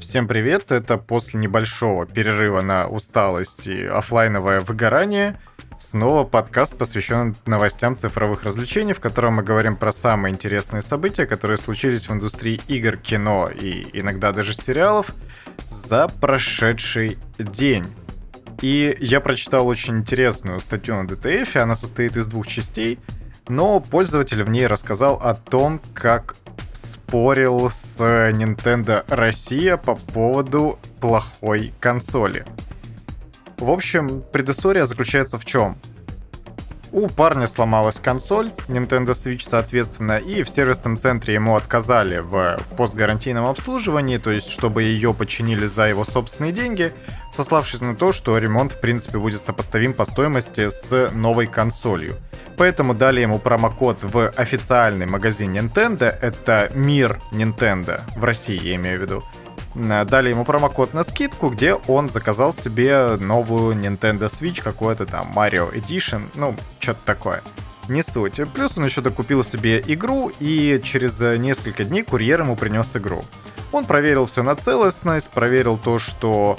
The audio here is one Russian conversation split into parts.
Всем привет! Это после небольшого перерыва на усталость и офлайновое выгорание. Снова подкаст, посвященный новостям цифровых развлечений, в котором мы говорим про самые интересные события, которые случились в индустрии игр, кино и иногда даже сериалов за прошедший день. И я прочитал очень интересную статью на DTF, она состоит из двух частей, но пользователь в ней рассказал о том, как спорил с Nintendo Россия по поводу плохой консоли. В общем, предыстория заключается в чем? У парня сломалась консоль Nintendo Switch, соответственно, и в сервисном центре ему отказали в постгарантийном обслуживании, то есть чтобы ее починили за его собственные деньги, сославшись на то, что ремонт в принципе будет сопоставим по стоимости с новой консолью. Поэтому дали ему промокод в официальный магазин Nintendo, это Мир Nintendo, в России я имею в виду, дали ему промокод на скидку, где он заказал себе новую Nintendo Switch, какой-то там Mario Edition, ну, что-то такое. Не суть. Плюс он еще докупил себе игру, и через несколько дней курьер ему принес игру. Он проверил все на целостность, проверил то, что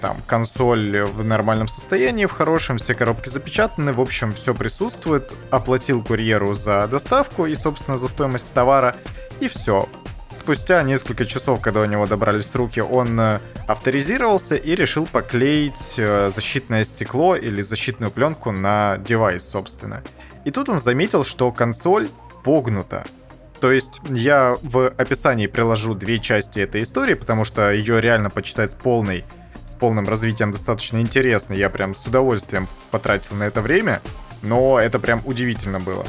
там консоль в нормальном состоянии, в хорошем, все коробки запечатаны, в общем, все присутствует. Оплатил курьеру за доставку и, собственно, за стоимость товара, и все. Спустя несколько часов, когда у него добрались руки, он э, авторизировался и решил поклеить э, защитное стекло или защитную пленку на девайс, собственно. И тут он заметил, что консоль погнута. То есть я в описании приложу две части этой истории, потому что ее реально почитать полной, с полным развитием достаточно интересно. Я прям с удовольствием потратил на это время, но это прям удивительно было.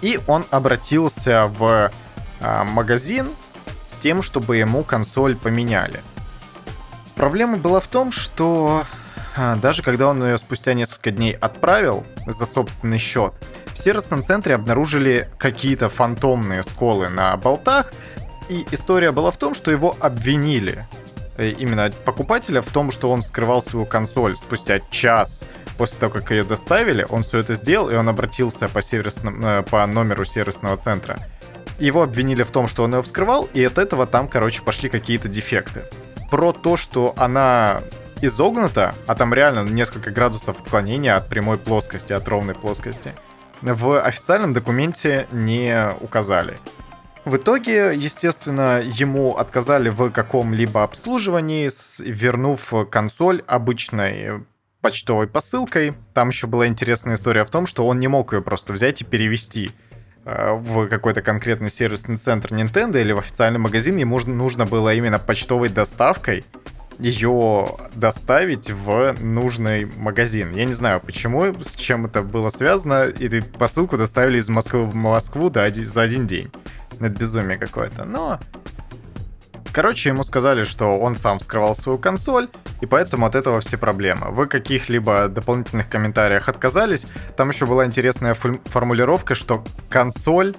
И он обратился в а, магазин с тем, чтобы ему консоль поменяли. Проблема была в том, что а, даже когда он ее спустя несколько дней отправил за собственный счет, в сервисном центре обнаружили какие-то фантомные сколы на болтах, и история была в том, что его обвинили э, именно покупателя в том, что он скрывал свою консоль спустя час после того, как ее доставили, он все это сделал, и он обратился по, сервисным, э, по номеру сервисного центра его обвинили в том, что он ее вскрывал, и от этого там, короче, пошли какие-то дефекты. Про то, что она изогнута, а там реально несколько градусов отклонения от прямой плоскости, от ровной плоскости, в официальном документе не указали. В итоге, естественно, ему отказали в каком-либо обслуживании, вернув консоль обычной почтовой посылкой. Там еще была интересная история в том, что он не мог ее просто взять и перевести Э, в какой-то конкретный сервисный центр Nintendo или в официальный магазин, ему нужно было именно почтовой доставкой ее доставить в нужный магазин. Я не знаю, почему, с чем это было связано, и посылку доставили из Москвы в Москву да, за один день. Это безумие какое-то. Но Короче, ему сказали, что он сам скрывал свою консоль, и поэтому от этого все проблемы. В каких-либо дополнительных комментариях отказались. Там еще была интересная формулировка, что консоль,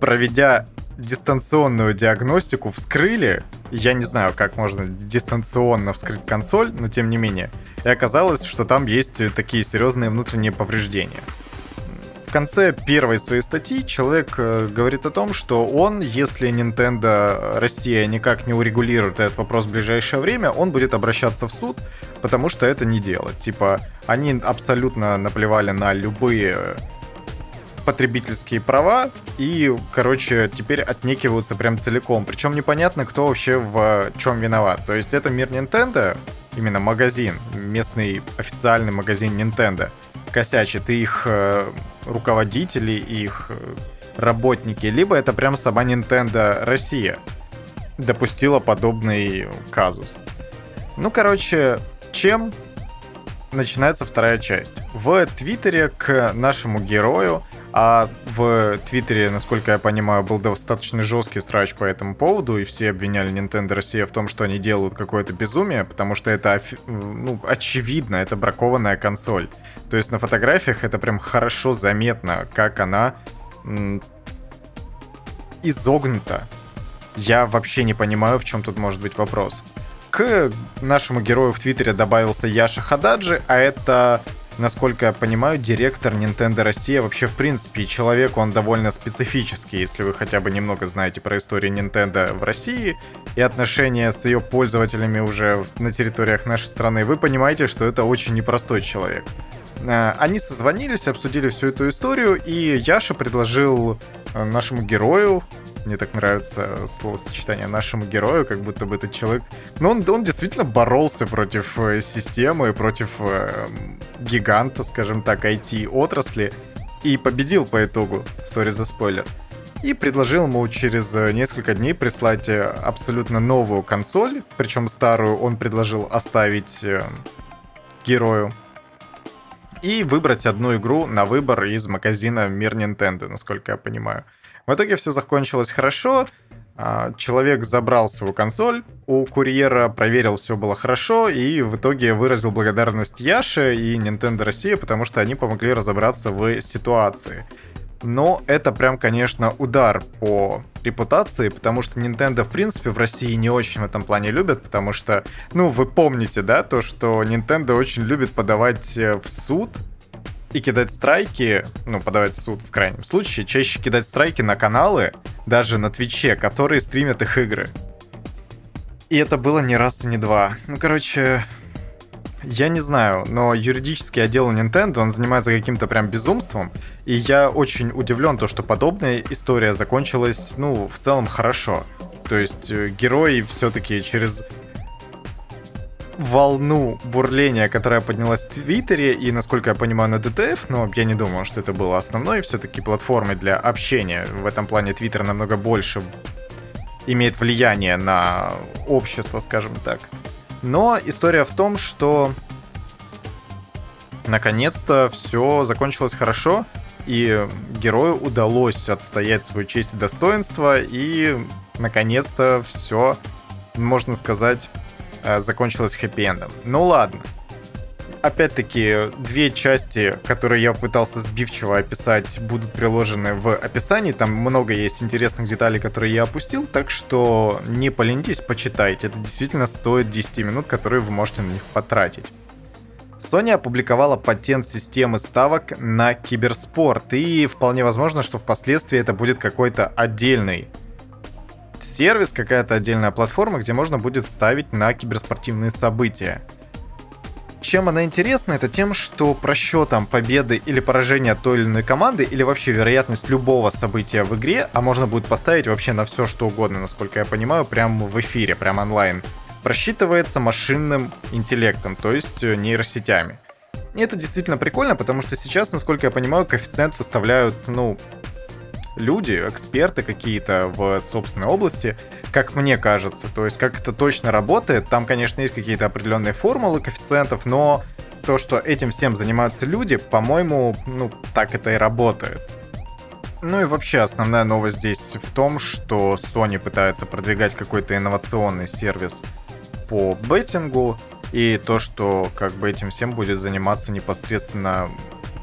проведя дистанционную диагностику, вскрыли. Я не знаю, как можно дистанционно вскрыть консоль, но тем не менее. И оказалось, что там есть такие серьезные внутренние повреждения конце первой своей статьи человек э, говорит о том, что он, если Nintendo Россия никак не урегулирует этот вопрос в ближайшее время, он будет обращаться в суд, потому что это не делать. Типа, они абсолютно наплевали на любые потребительские права и, короче, теперь отнекиваются прям целиком. Причем непонятно, кто вообще в чем виноват. То есть это мир Nintendo, именно магазин, местный официальный магазин Nintendo — косячит, их э, руководители, их э, работники, либо это прям сама Nintendo Россия допустила подобный казус. Ну, короче, чем начинается вторая часть? В Твиттере к нашему герою а в Твиттере, насколько я понимаю, был достаточно жесткий срач по этому поводу, и все обвиняли Nintendo Россия в том, что они делают какое-то безумие, потому что это, ну, очевидно, это бракованная консоль. То есть на фотографиях это прям хорошо заметно, как она изогнута. Я вообще не понимаю, в чем тут может быть вопрос. К нашему герою в Твиттере добавился Яша Хададжи, а это насколько я понимаю, директор Nintendo Россия вообще, в принципе, человек, он довольно специфический, если вы хотя бы немного знаете про историю Nintendo в России и отношения с ее пользователями уже на территориях нашей страны, вы понимаете, что это очень непростой человек. Э, они созвонились, обсудили всю эту историю, и Яша предложил э, нашему герою, мне так нравится словосочетание нашему герою, как будто бы этот человек... Но он, он действительно боролся против э, системы, против э, гиганта, скажем так, IT-отрасли, и победил по итогу. Сори за спойлер. И предложил ему через э, несколько дней прислать э, абсолютно новую консоль, причем старую он предложил оставить герою и выбрать одну игру на выбор из магазина Мир Nintendo, насколько я понимаю. В итоге все закончилось хорошо. А, человек забрал свою консоль, у курьера проверил, все было хорошо, и в итоге выразил благодарность Яше и Nintendo Россия, потому что они помогли разобраться в ситуации. Но это прям, конечно, удар по репутации, потому что Nintendo, в принципе, в России не очень в этом плане любят, потому что, ну, вы помните, да, то, что Nintendo очень любит подавать э, в суд и кидать страйки, ну, подавать в суд в крайнем случае, чаще кидать страйки на каналы, даже на Твиче, которые стримят их игры. И это было не раз и не два. Ну, короче, я не знаю, но юридический отдел Nintendo, он занимается каким-то прям безумством, и я очень удивлен, то, что подобная история закончилась, ну, в целом хорошо. То есть э, герой все-таки через волну бурления, которая поднялась в Твиттере и, насколько я понимаю, на ДТФ, но я не думал, что это было основной все-таки платформой для общения. В этом плане Твиттер намного больше имеет влияние на общество, скажем так. Но история в том, что наконец-то все закончилось хорошо, и герою удалось отстоять свою честь и достоинство, и наконец-то все, можно сказать, закончилась хэппи-эндом. Ну ладно. Опять-таки, две части, которые я пытался сбивчиво описать, будут приложены в описании. Там много есть интересных деталей, которые я опустил, так что не поленитесь, почитайте. Это действительно стоит 10 минут, которые вы можете на них потратить. Sony опубликовала патент системы ставок на киберспорт, и вполне возможно, что впоследствии это будет какой-то отдельный сервис, какая-то отдельная платформа, где можно будет ставить на киберспортивные события. Чем она интересна, это тем, что просчетом победы или поражения той или иной команды, или вообще вероятность любого события в игре, а можно будет поставить вообще на все что угодно, насколько я понимаю, прямо в эфире, прямо онлайн, просчитывается машинным интеллектом, то есть э, нейросетями. И это действительно прикольно, потому что сейчас, насколько я понимаю, коэффициент выставляют, ну, люди, эксперты какие-то в собственной области, как мне кажется. То есть как это точно работает, там, конечно, есть какие-то определенные формулы коэффициентов, но то, что этим всем занимаются люди, по-моему, ну, так это и работает. Ну и вообще основная новость здесь в том, что Sony пытается продвигать какой-то инновационный сервис по беттингу, и то, что как бы этим всем будет заниматься непосредственно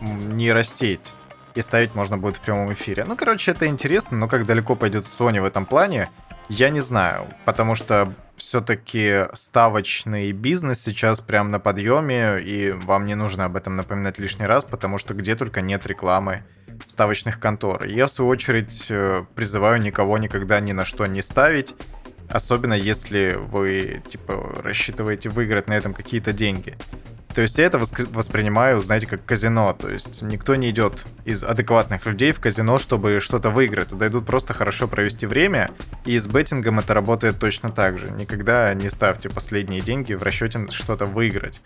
нейросеть и ставить можно будет в прямом эфире. Ну, короче, это интересно, но как далеко пойдет Sony в этом плане, я не знаю, потому что все-таки ставочный бизнес сейчас прям на подъеме, и вам не нужно об этом напоминать лишний раз, потому что где только нет рекламы ставочных контор. Я, в свою очередь, э, призываю никого никогда ни на что не ставить, особенно если вы, типа, рассчитываете выиграть на этом какие-то деньги. То есть я это воспринимаю, знаете, как казино. То есть никто не идет из адекватных людей в казино, чтобы что-то выиграть. Туда идут просто хорошо провести время. И с беттингом это работает точно так же. Никогда не ставьте последние деньги в расчете что-то выиграть.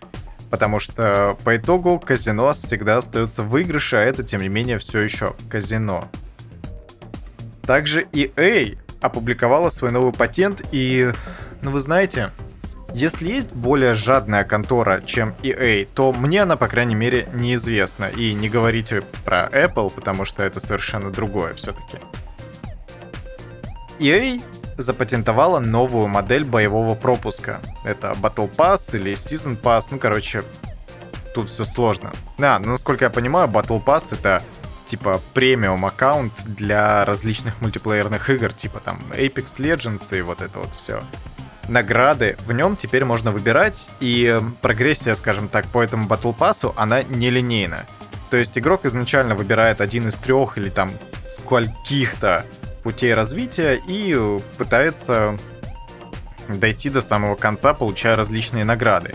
Потому что по итогу казино всегда остается в выигрыше, а это, тем не менее, все еще казино. Также EA опубликовала свой новый патент, и, ну вы знаете, если есть более жадная контора, чем EA, то мне она, по крайней мере, неизвестна. И не говорите про Apple, потому что это совершенно другое все-таки. EA запатентовала новую модель боевого пропуска. Это Battle Pass или Season Pass, ну, короче, тут все сложно. Да, но насколько я понимаю, Battle Pass это типа премиум аккаунт для различных мультиплеерных игр, типа там Apex Legends и вот это вот все. Награды в нем теперь можно выбирать, и прогрессия, скажем так, по этому Battle Pass, она нелинейна. То есть игрок изначально выбирает один из трех или там скольких-то путей развития и пытается дойти до самого конца, получая различные награды.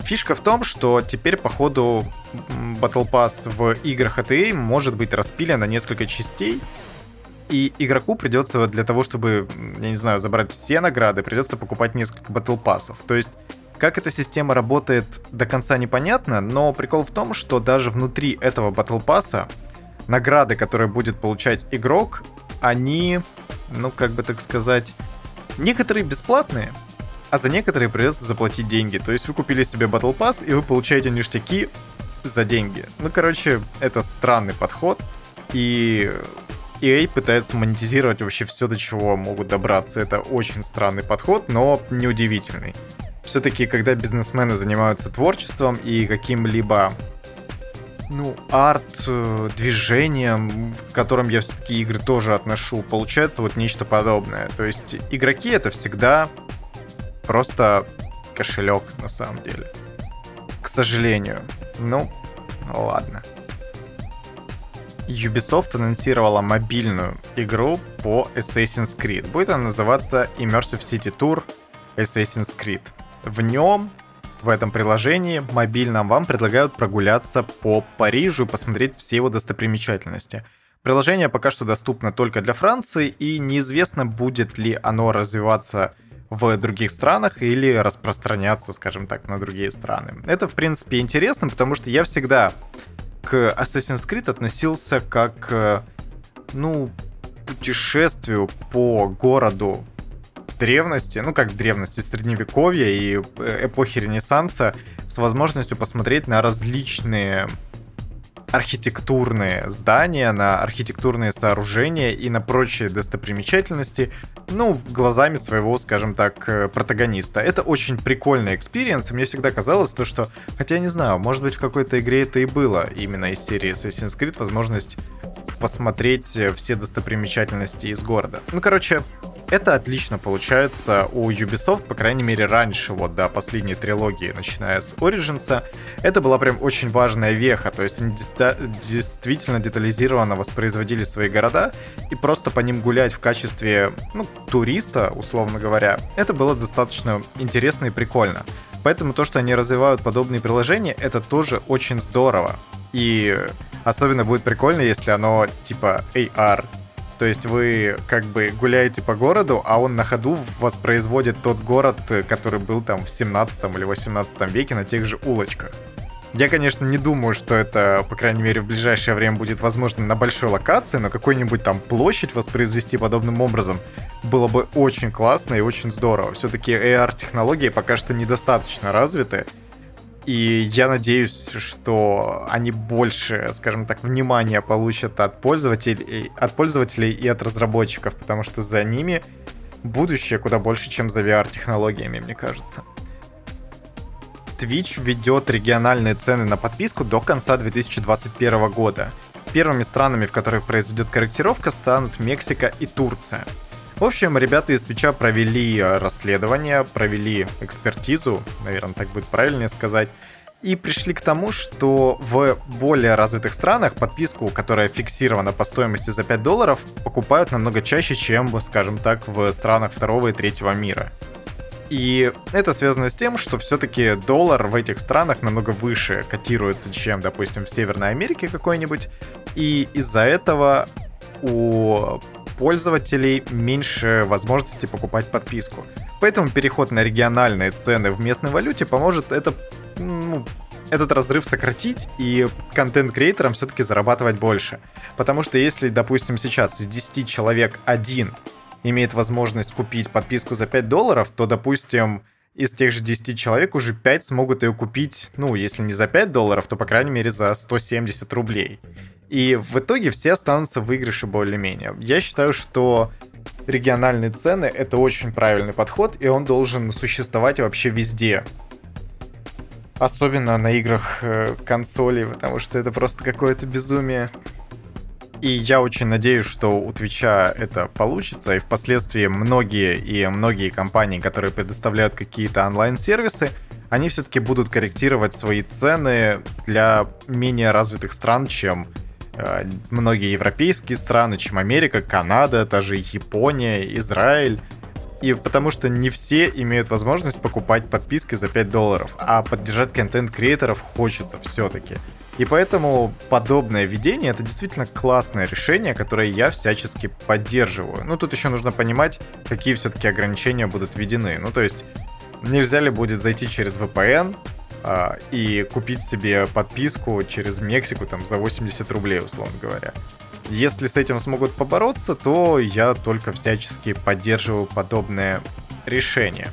Фишка в том, что теперь, по ходу, Battle Pass в играх ATA может быть распилен на несколько частей, и игроку придется для того, чтобы, я не знаю, забрать все награды, придется покупать несколько батл пассов. То есть как эта система работает до конца непонятно, но прикол в том, что даже внутри этого батл пасса награды, которые будет получать игрок, они, ну как бы так сказать, некоторые бесплатные, а за некоторые придется заплатить деньги. То есть вы купили себе батл пасс и вы получаете ништяки за деньги. Ну, короче, это странный подход. И EA пытается монетизировать вообще все, до чего могут добраться. Это очень странный подход, но неудивительный. Все-таки, когда бизнесмены занимаются творчеством и каким-либо ну, арт, э, движением, в котором я все-таки игры тоже отношу, получается вот нечто подобное. То есть игроки это всегда просто кошелек на самом деле. К сожалению. Ну, ладно. Ubisoft анонсировала мобильную игру по Assassin's Creed. Будет она называться Immersive City Tour Assassin's Creed. В нем, в этом приложении мобильном, вам предлагают прогуляться по Парижу и посмотреть все его достопримечательности. Приложение пока что доступно только для Франции, и неизвестно, будет ли оно развиваться в других странах или распространяться, скажем так, на другие страны. Это, в принципе, интересно, потому что я всегда к Assassin's Creed относился как, э, ну, путешествию по городу древности, ну как древности, средневековья и э, эпохи Ренессанса с возможностью посмотреть на различные архитектурные здания, на архитектурные сооружения и на прочие достопримечательности, ну, глазами своего, скажем так, э, протагониста. Это очень прикольный experience, и мне всегда казалось то, что, хотя я не знаю, может быть в какой-то игре это и было, именно из серии Assassin's Creed, возможность посмотреть э, все достопримечательности из города. Ну, короче, это отлично получается у Ubisoft, по крайней мере, раньше, вот до последней трилогии, начиная с Origins. Это была прям очень важная веха, то есть они действительно детализированно воспроизводили свои города, и просто по ним гулять в качестве, ну, туриста, условно говоря, это было достаточно интересно и прикольно. Поэтому то, что они развивают подобные приложения, это тоже очень здорово. И особенно будет прикольно, если оно типа AR. То есть вы как бы гуляете по городу, а он на ходу воспроизводит тот город, который был там в 17 или 18 веке на тех же улочках. Я, конечно, не думаю, что это, по крайней мере, в ближайшее время будет возможно на большой локации, но какой-нибудь там площадь воспроизвести подобным образом было бы очень классно и очень здорово. Все-таки AR-технологии пока что недостаточно развиты, и я надеюсь, что они больше, скажем так, внимания получат от пользователей, от пользователей и от разработчиков, потому что за ними будущее куда больше, чем за VR-технологиями, мне кажется. Twitch ведет региональные цены на подписку до конца 2021 года. Первыми странами, в которых произойдет корректировка, станут Мексика и Турция. В общем, ребята из Твича провели расследование, провели экспертизу, наверное, так будет правильнее сказать, и пришли к тому, что в более развитых странах подписку, которая фиксирована по стоимости за 5 долларов, покупают намного чаще, чем, скажем так, в странах второго и третьего мира. И это связано с тем, что все-таки доллар в этих странах намного выше котируется, чем, допустим, в Северной Америке какой-нибудь. И из-за этого у пользователей меньше возможности покупать подписку. Поэтому переход на региональные цены в местной валюте поможет это, ну, этот разрыв сократить и контент-креаторам все-таки зарабатывать больше. Потому что если, допустим, сейчас из 10 человек один имеет возможность купить подписку за 5 долларов, то, допустим, из тех же 10 человек уже 5 смогут ее купить, ну, если не за 5 долларов, то, по крайней мере, за 170 рублей. И в итоге все останутся в выигрыше более-менее. Я считаю, что региональные цены — это очень правильный подход, и он должен существовать вообще везде. Особенно на играх э, консолей, потому что это просто какое-то безумие. И я очень надеюсь, что у Твича это получится, и впоследствии многие и многие компании, которые предоставляют какие-то онлайн-сервисы, они все-таки будут корректировать свои цены для менее развитых стран, чем э, многие европейские страны, чем Америка, Канада, даже Япония, Израиль. И потому что не все имеют возможность покупать подписки за 5 долларов, а поддержать контент-креаторов хочется все-таки. И поэтому подобное видение это действительно классное решение, которое я всячески поддерживаю. Ну, тут еще нужно понимать, какие все-таки ограничения будут введены. Ну, то есть, нельзя ли будет зайти через VPN а, и купить себе подписку через Мексику там за 80 рублей, условно говоря. Если с этим смогут побороться, то я только всячески поддерживаю подобное решение.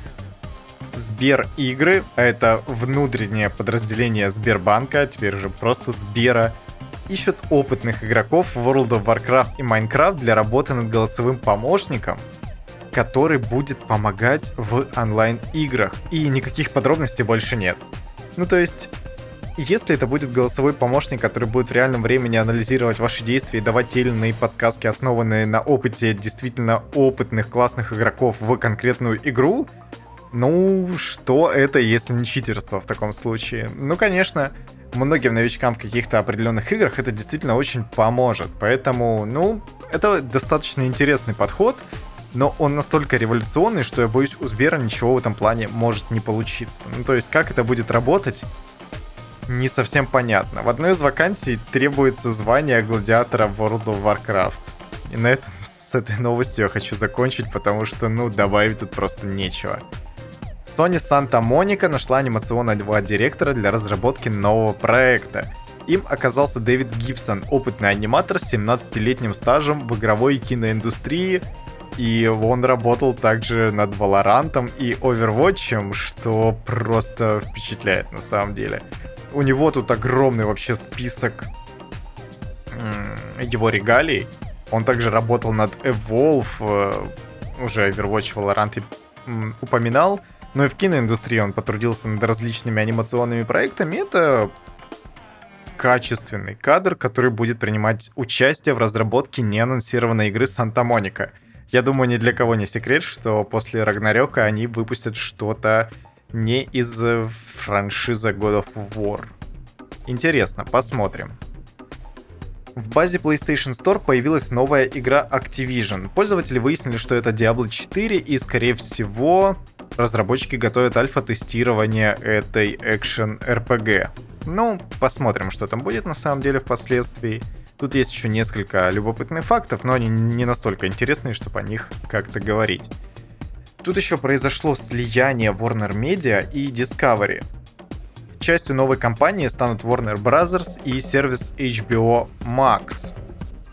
Сбер игры, это внутреннее подразделение Сбербанка, теперь уже просто Сбера, ищут опытных игроков в World of Warcraft и Minecraft для работы над голосовым помощником, который будет помогать в онлайн-играх. И никаких подробностей больше нет. Ну то есть, если это будет голосовой помощник, который будет в реальном времени анализировать ваши действия и давать те или иные подсказки, основанные на опыте действительно опытных классных игроков в конкретную игру, ну, что это, если не читерство в таком случае? Ну, конечно, многим новичкам в каких-то определенных играх это действительно очень поможет. Поэтому, ну, это достаточно интересный подход, но он настолько революционный, что я боюсь, у Сбера ничего в этом плане может не получиться. Ну, то есть, как это будет работать, не совсем понятно. В одной из вакансий требуется звание гладиатора World of Warcraft. И на этом с этой новостью я хочу закончить, потому что, ну, добавить тут просто нечего. Sony Santa Monica нашла анимационного директора для разработки нового проекта. Им оказался Дэвид Гибсон, опытный аниматор с 17-летним стажем в игровой киноиндустрии, и он работал также над Valorant и Overwatch, что просто впечатляет на самом деле. У него тут огромный вообще список его регалий. Он также работал над Evolve, э, уже Overwatch, Valorant упоминал. Но и в киноиндустрии он потрудился над различными анимационными проектами. Это качественный кадр, который будет принимать участие в разработке неанонсированной игры Санта-Моника. Я думаю, ни для кого не секрет, что после Рагнарёка они выпустят что-то не из э, франшизы God of War. Интересно, посмотрим. В базе PlayStation Store появилась новая игра Activision. Пользователи выяснили, что это Diablo 4 и, скорее всего, разработчики готовят альфа-тестирование этой экшен RPG. Ну, посмотрим, что там будет на самом деле впоследствии. Тут есть еще несколько любопытных фактов, но они не настолько интересные, чтобы о них как-то говорить. Тут еще произошло слияние Warner Media и Discovery. Частью новой компании станут Warner Bros. и сервис HBO Max.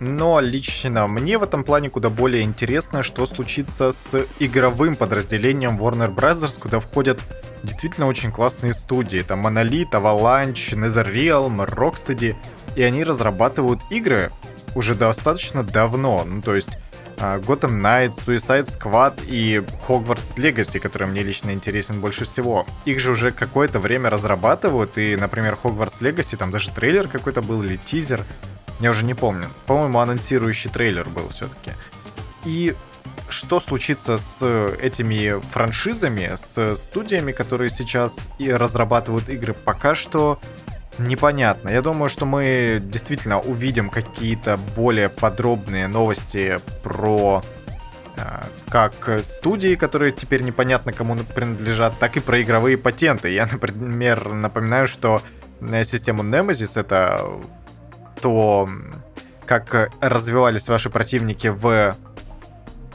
Но лично мне в этом плане куда более интересно, что случится с игровым подразделением Warner Bros., куда входят действительно очень классные студии. Там Monolith, Avalanche, NetherRealm, Rocksteady. И они разрабатывают игры уже достаточно давно. Ну, то есть а, Gotham Knights, Suicide Squad и Hogwarts Legacy, который мне лично интересен больше всего. Их же уже какое-то время разрабатывают, и, например, Hogwarts Legacy, там даже трейлер какой-то был или тизер, я уже не помню. По-моему, анонсирующий трейлер был все-таки. И что случится с этими франшизами, с студиями, которые сейчас и разрабатывают игры, пока что непонятно. Я думаю, что мы действительно увидим какие-то более подробные новости про э, как студии, которые теперь непонятно кому принадлежат, так и про игровые патенты. Я, например, напоминаю, что система Nemesis это то, как развивались ваши противники в...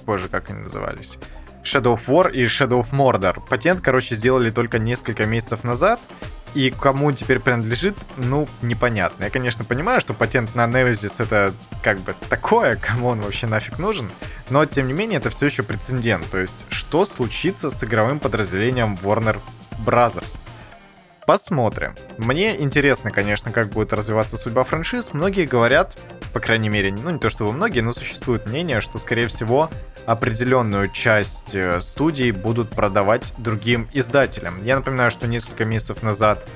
Боже, как они назывались? Shadow of War и Shadow of Mordor. Патент, короче, сделали только несколько месяцев назад, и кому теперь принадлежит, ну, непонятно. Я, конечно, понимаю, что патент на Nemesis это как бы такое, кому он вообще нафиг нужен, но, тем не менее, это все еще прецедент. То есть, что случится с игровым подразделением Warner Brothers? Посмотрим. Мне интересно, конечно, как будет развиваться судьба франшиз. Многие говорят, по крайней мере, ну не то чтобы многие, но существует мнение, что, скорее всего, определенную часть э, студий будут продавать другим издателям. Я напоминаю, что несколько месяцев назад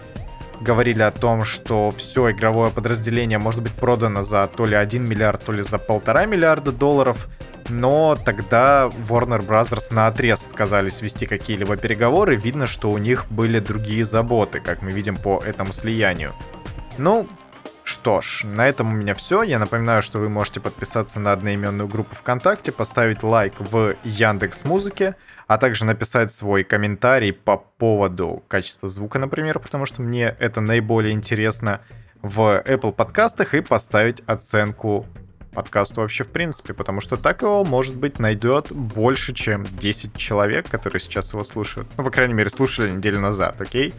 говорили о том, что все игровое подразделение может быть продано за то ли 1 миллиард, то ли за полтора миллиарда долларов. Но тогда Warner Bros. на отрез отказались вести какие-либо переговоры. Видно, что у них были другие заботы, как мы видим по этому слиянию. Ну, что ж, на этом у меня все. Я напоминаю, что вы можете подписаться на одноименную группу ВКонтакте, поставить лайк в Яндекс Музыке, а также написать свой комментарий по поводу качества звука, например, потому что мне это наиболее интересно в Apple подкастах и поставить оценку подкасту вообще в принципе, потому что так его, может быть, найдет больше, чем 10 человек, которые сейчас его слушают. Ну, по крайней мере, слушали неделю назад, окей?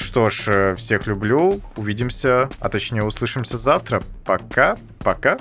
Что ж, э, всех люблю. Увидимся, а точнее услышимся завтра. Пока, пока.